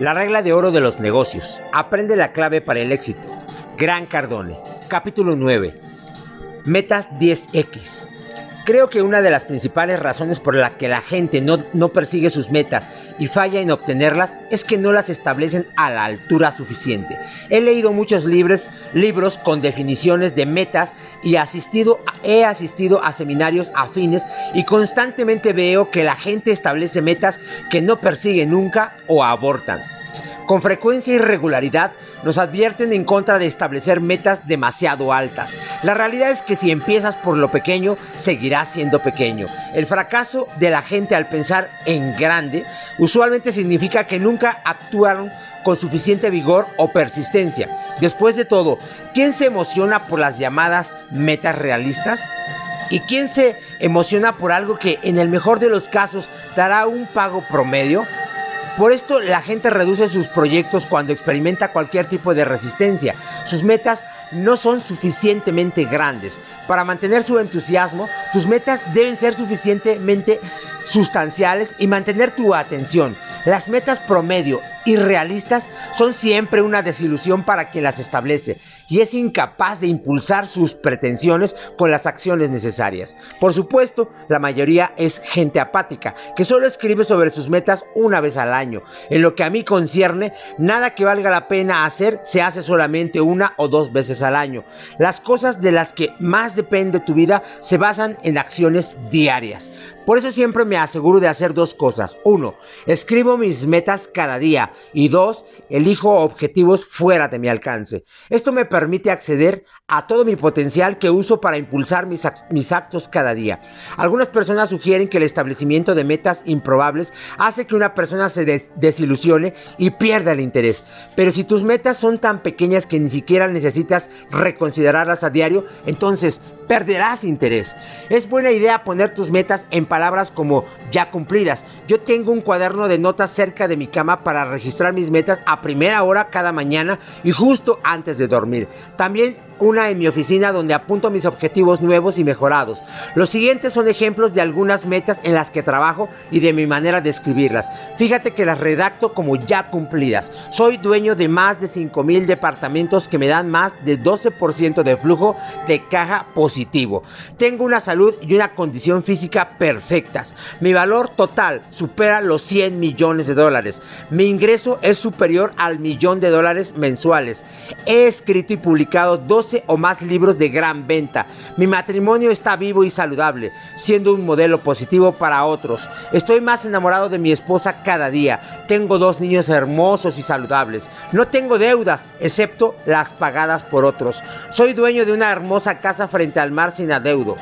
La regla de oro de los negocios. Aprende la clave para el éxito. Gran Cardone. Capítulo 9. Metas 10X. Creo que una de las principales razones por la que la gente no, persigue sus metas y falla en obtenerlas es que no las establecen a la altura suficiente. He leído muchos libros, libros con definiciones de metas y he asistido a seminarios afines y constantemente veo que la gente establece metas que no persigue nunca o abortan. Con frecuencia y regularidad nos advierten en contra de establecer metas demasiado altas. La realidad es que si empiezas por lo pequeño, seguirás siendo pequeño. El fracaso de la gente al pensar en grande usualmente significa que nunca actuaron con suficiente vigor o persistencia. Después de todo, ¿quién se emociona por las llamadas metas realistas? ¿Y quién se emociona por algo que en el mejor de los casos dará un pago promedio? Por esto la gente reduce sus proyectos cuando experimenta cualquier tipo de resistencia. Sus metas no son suficientemente grandes. Para mantener su entusiasmo, tus metas deben ser suficientemente sustanciales y mantener tu atención. Las metas promedio y realistas son siempre una desilusión para quien las establece y es incapaz de impulsar sus pretensiones con las acciones necesarias. Por supuesto, la mayoría es gente apática, que solo escribe sobre sus metas una vez al año. En lo que a mí concierne, nada que valga la pena hacer se hace solamente una o dos veces al año. Las cosas de las que más depende tu vida se basan en acciones diarias. Por eso siempre me aseguro de hacer dos cosas. Uno, escribo mis metas cada día. Y dos, elijo objetivos fuera de mi alcance. Esto me permite acceder a todo mi potencial que uso para impulsar mis, mis actos cada día. Algunas personas sugieren que el establecimiento de metas improbables hace que una persona se desilusione y pierda el interés. Pero si tus metas son tan pequeñas que ni siquiera necesitas reconsiderarlas a diario, entonces perderás interés. Es buena idea poner tus metas en palabras como ya cumplidas. Yo tengo un cuaderno de notas cerca de mi cama para registrar mis metas a primera hora cada mañana y justo antes de dormir. También una en mi oficina donde apunto mis objetivos nuevos y mejorados. Los siguientes son ejemplos de algunas metas en las que trabajo y de mi manera de escribirlas. Fíjate que las redacto como ya cumplidas. Soy dueño de más de 5 mil departamentos que me dan más de 12% de flujo de caja positivo. Tengo una salud y una condición física perfectas. Mi valor total supera los 100 millones de dólares. Mi ingreso es superior al millón de dólares mensuales. He escrito y publicado dos o más libros de gran venta. Mi matrimonio está vivo y saludable, siendo un modelo positivo para otros. Estoy más enamorado de mi esposa cada día. Tengo dos niños hermosos y saludables. No tengo deudas, excepto las pagadas por otros. Soy dueño de una hermosa casa frente al mar sin adeudo.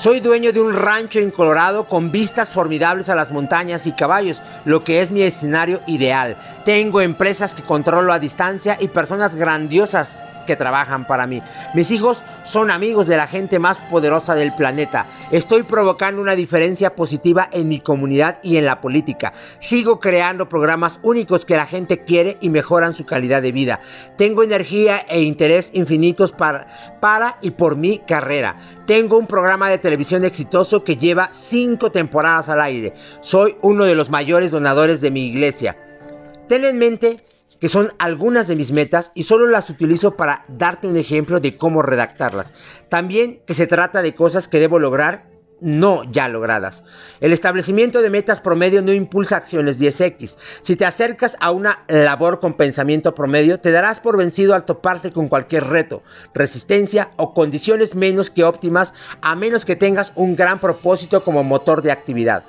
Soy dueño de un rancho en Colorado con vistas formidables a las montañas y caballos, lo que es mi escenario ideal. Tengo empresas que controlo a distancia y personas grandiosas que trabajan para mí. Mis hijos son amigos de la gente más poderosa del planeta. Estoy provocando una diferencia positiva en mi comunidad y en la política. Sigo creando programas únicos que la gente quiere y mejoran su calidad de vida. Tengo energía e interés infinitos para, para y por mi carrera. Tengo un programa de televisión exitoso que lleva cinco temporadas al aire. Soy uno de los mayores donadores de mi iglesia. Ten en mente que son algunas de mis metas y solo las utilizo para darte un ejemplo de cómo redactarlas. También que se trata de cosas que debo lograr no ya logradas. El establecimiento de metas promedio no impulsa acciones 10X. Si te acercas a una labor con pensamiento promedio, te darás por vencido al toparte con cualquier reto, resistencia o condiciones menos que óptimas, a menos que tengas un gran propósito como motor de actividad.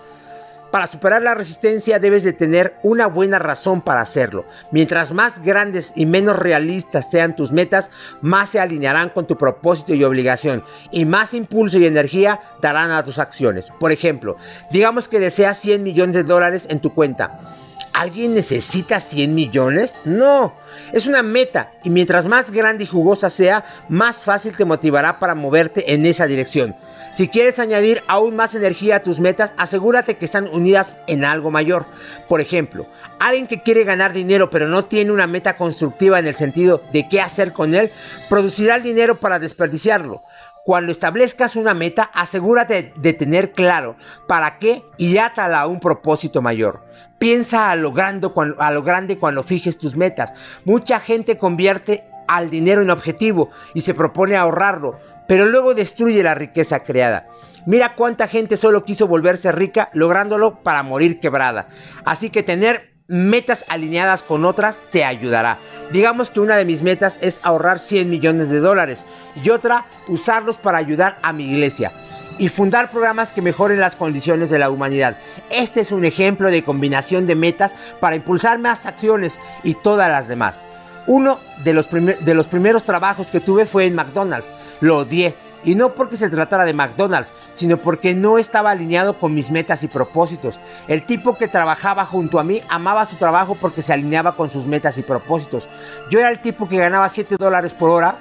Para superar la resistencia debes de tener una buena razón para hacerlo. Mientras más grandes y menos realistas sean tus metas, más se alinearán con tu propósito y obligación y más impulso y energía darán a tus acciones. Por ejemplo, digamos que deseas 100 millones de dólares en tu cuenta. ¿Alguien necesita 100 millones? No, es una meta y mientras más grande y jugosa sea, más fácil te motivará para moverte en esa dirección. Si quieres añadir aún más energía a tus metas, asegúrate que están unidas en algo mayor. Por ejemplo, alguien que quiere ganar dinero pero no tiene una meta constructiva en el sentido de qué hacer con él, producirá el dinero para desperdiciarlo. Cuando establezcas una meta, asegúrate de tener claro para qué y átala a un propósito mayor. Piensa a lo, grande a lo grande cuando fijes tus metas. Mucha gente convierte al dinero en objetivo y se propone ahorrarlo, pero luego destruye la riqueza creada. Mira cuánta gente solo quiso volverse rica lográndolo para morir quebrada. Así que tener metas alineadas con otras te ayudará. Digamos que una de mis metas es ahorrar 100 millones de dólares y otra usarlos para ayudar a mi iglesia y fundar programas que mejoren las condiciones de la humanidad. Este es un ejemplo de combinación de metas para impulsar más acciones y todas las demás. Uno de los, de los primeros trabajos que tuve fue en McDonald's. Lo odié y no porque se tratara de McDonald's, sino porque no estaba alineado con mis metas y propósitos. El tipo que trabajaba junto a mí amaba su trabajo porque se alineaba con sus metas y propósitos. Yo era el tipo que ganaba 7 dólares por hora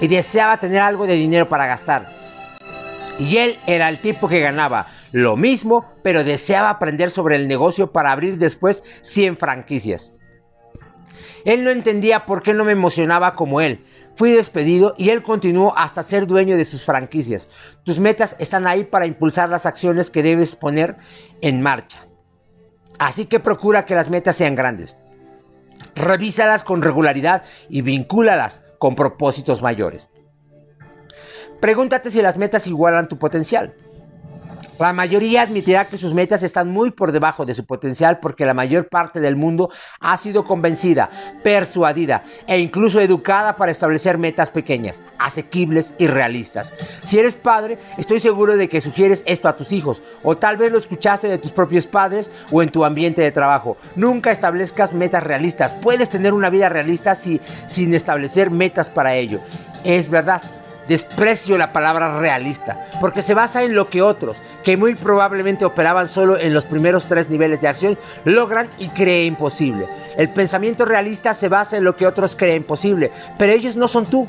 y deseaba tener algo de dinero para gastar. Y él era el tipo que ganaba lo mismo, pero deseaba aprender sobre el negocio para abrir después 100 franquicias. Él no entendía por qué no me emocionaba como él. Fui despedido y él continuó hasta ser dueño de sus franquicias. Tus metas están ahí para impulsar las acciones que debes poner en marcha. Así que procura que las metas sean grandes. Revísalas con regularidad y vincúlalas con propósitos mayores. Pregúntate si las metas igualan tu potencial. La mayoría admitirá que sus metas están muy por debajo de su potencial porque la mayor parte del mundo ha sido convencida, persuadida e incluso educada para establecer metas pequeñas, asequibles y realistas. Si eres padre, estoy seguro de que sugieres esto a tus hijos o tal vez lo escuchaste de tus propios padres o en tu ambiente de trabajo. Nunca establezcas metas realistas. Puedes tener una vida realista sin establecer metas para ello. Es verdad Desprecio la palabra realista, porque se basa en lo que otros, que muy probablemente operaban solo en los primeros tres niveles de acción, logran y creen posible. El pensamiento realista se basa en lo que otros creen posible, pero ellos no son tú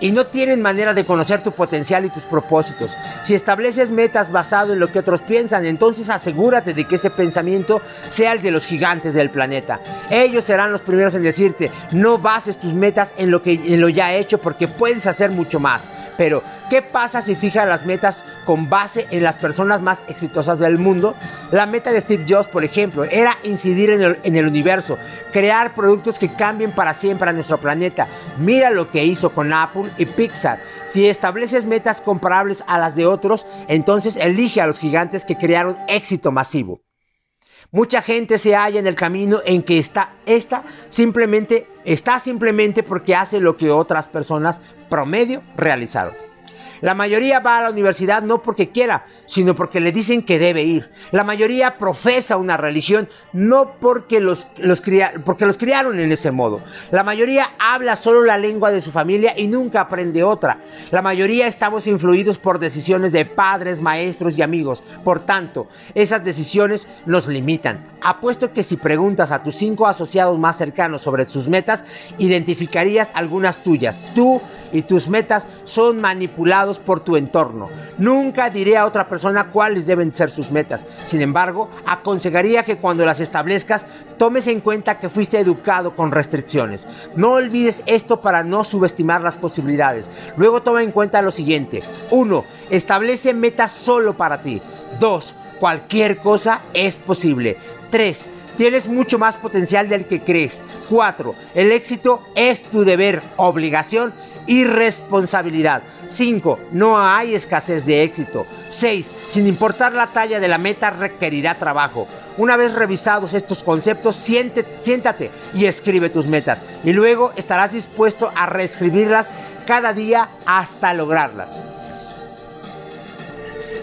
y no tienen manera de conocer tu potencial y tus propósitos. Si estableces metas basado en lo que otros piensan, entonces asegúrate de que ese pensamiento sea el de los gigantes del planeta. Ellos serán los primeros en decirte, no bases tus metas en lo que en lo ya hecho porque puedes hacer mucho más. Pero, ¿qué pasa si fijas las metas con base en las personas más exitosas del mundo? La meta de Steve Jobs, por ejemplo, era incidir en el, en el universo, crear productos que cambien para siempre a nuestro planeta. Mira lo que hizo con Apple y Pixar. Si estableces metas comparables a las de otros, entonces elige a los gigantes que crearon éxito masivo. Mucha gente se halla en el camino en que está esta simplemente está simplemente porque hace lo que otras personas promedio realizaron. La mayoría va a la universidad no porque quiera, sino porque le dicen que debe ir. La mayoría profesa una religión no porque los, los, porque los criaron en ese modo. La mayoría habla solo la lengua de su familia y nunca aprende otra. La mayoría estamos influidos por decisiones de padres, maestros y amigos. Por tanto, esas decisiones nos limitan. Apuesto que si preguntas a tus cinco asociados más cercanos sobre sus metas, identificarías algunas tuyas. Tú y tus metas son manipulados por tu entorno. Nunca diré a otra persona cuáles deben ser sus metas. Sin embargo, aconsejaría que cuando las establezcas tomes en cuenta que fuiste educado con restricciones. No olvides esto para no subestimar las posibilidades. Luego toma en cuenta lo siguiente. 1. Establece metas solo para ti. 2. Cualquier cosa es posible. 3. Tienes mucho más potencial del que crees. 4. El éxito es tu deber, obligación y responsabilidad. 5. No hay escasez de éxito. 6. Sin importar la talla de la meta requerirá trabajo. Una vez revisados estos conceptos, siéntate y escribe tus metas. Y luego estarás dispuesto a reescribirlas cada día hasta lograrlas.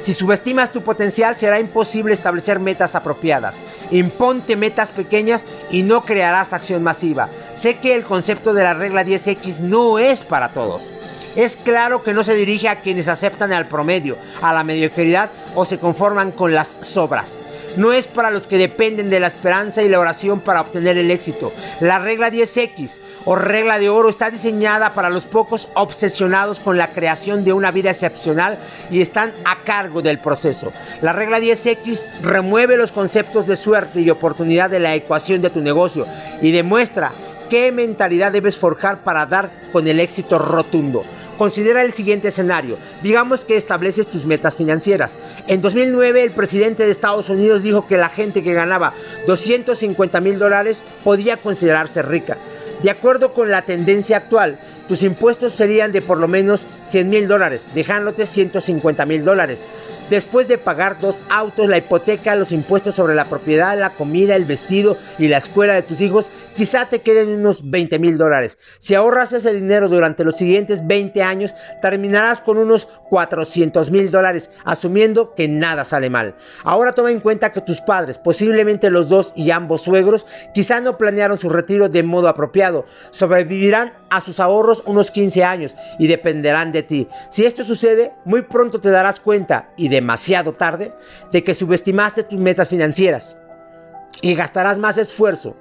Si subestimas tu potencial será imposible establecer metas apropiadas. Imponte metas pequeñas y no crearás acción masiva. Sé que el concepto de la regla 10X no es para todos. Es claro que no se dirige a quienes aceptan al promedio, a la mediocridad o se conforman con las sobras. No es para los que dependen de la esperanza y la oración para obtener el éxito. La regla 10X o regla de oro está diseñada para los pocos obsesionados con la creación de una vida excepcional y están a cargo del proceso. La regla 10X remueve los conceptos de suerte y oportunidad de la ecuación de tu negocio y demuestra qué mentalidad debes forjar para dar con el éxito rotundo. Considera el siguiente escenario. Digamos que estableces tus metas financieras. En 2009 el presidente de Estados Unidos dijo que la gente que ganaba 250 mil dólares podía considerarse rica. De acuerdo con la tendencia actual, tus impuestos serían de por lo menos 100 mil dólares, dejándote 150 mil dólares después de pagar dos autos, la hipoteca, los impuestos sobre la propiedad, la comida, el vestido y la escuela de tus hijos, quizá te queden unos 20 mil dólares. Si ahorras ese dinero durante los siguientes 20 años, terminarás con unos 400 mil dólares, asumiendo que nada sale mal. Ahora toma en cuenta que tus padres, posiblemente los dos y ambos suegros, quizá no planearon su retiro de modo apropiado. Sobrevivirán a sus ahorros unos 15 años y dependerán de ti. Si esto sucede, muy pronto te darás cuenta y de demasiado tarde de que subestimaste tus metas financieras y gastarás más esfuerzo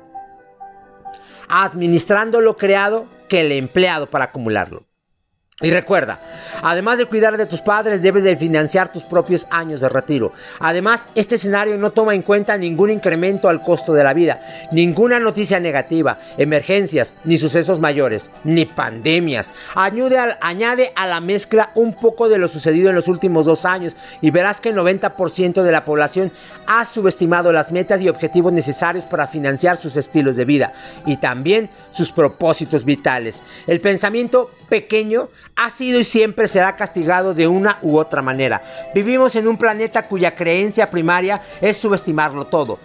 administrando lo creado que el empleado para acumularlo. Y recuerda, además de cuidar de tus padres, debes de financiar tus propios años de retiro. Además, este escenario no toma en cuenta ningún incremento al costo de la vida, ninguna noticia negativa, emergencias, ni sucesos mayores, ni pandemias. Añade añade a la mezcla un poco de lo sucedido en los últimos dos años y verás que el 90% de la población ha subestimado las metas y objetivos necesarios para financiar sus estilos de vida y también sus propósitos vitales. El pensamiento pequeño ha sido y siempre será castigado de una u otra manera. Vivimos en un planeta cuya creencia primaria es subestimarlo todo.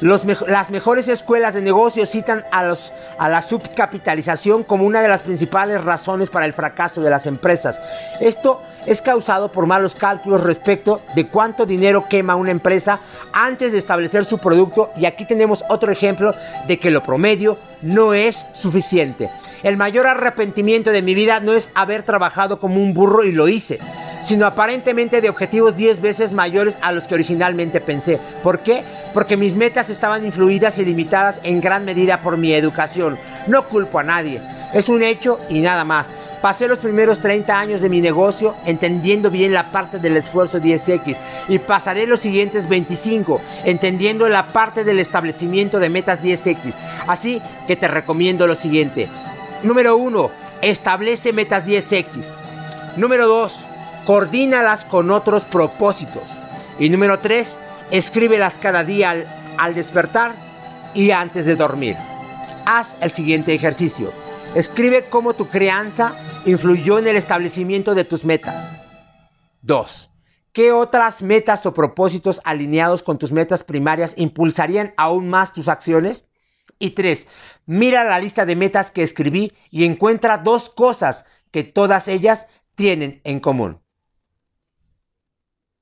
las mejores escuelas de negocios citan a, los, a la subcapitalización como una de las principales razones para el fracaso de las empresas. Esto es causado por malos cálculos respecto de cuánto dinero quema una empresa antes de establecer su producto y aquí tenemos otro ejemplo de que lo promedio no es suficiente. El mayor arrepentimiento de mi vida no es haber trabajado como un burro y lo hice, sino aparentemente de objetivos 10 veces mayores a los que originalmente pensé. ¿Por qué? Porque mis metas estaban influidas y limitadas en gran medida por mi educación. No culpo a nadie, es un hecho y nada más. Pasé los primeros 30 años de mi negocio entendiendo bien la parte del esfuerzo 10X y pasaré los siguientes 25 entendiendo la parte del establecimiento de metas 10X. Así que te recomiendo lo siguiente. Número 1. Establece metas 10X. Número 2. Coordínalas con otros propósitos. Y número 3. Escríbelas cada día al, al despertar y antes de dormir. Haz el siguiente ejercicio. Escribe cómo tu crianza influyó en el establecimiento de tus metas. 2. ¿Qué otras metas o propósitos alineados con tus metas primarias impulsarían aún más tus acciones? Y 3. Mira la lista de metas que escribí y encuentra dos cosas que todas ellas tienen en común.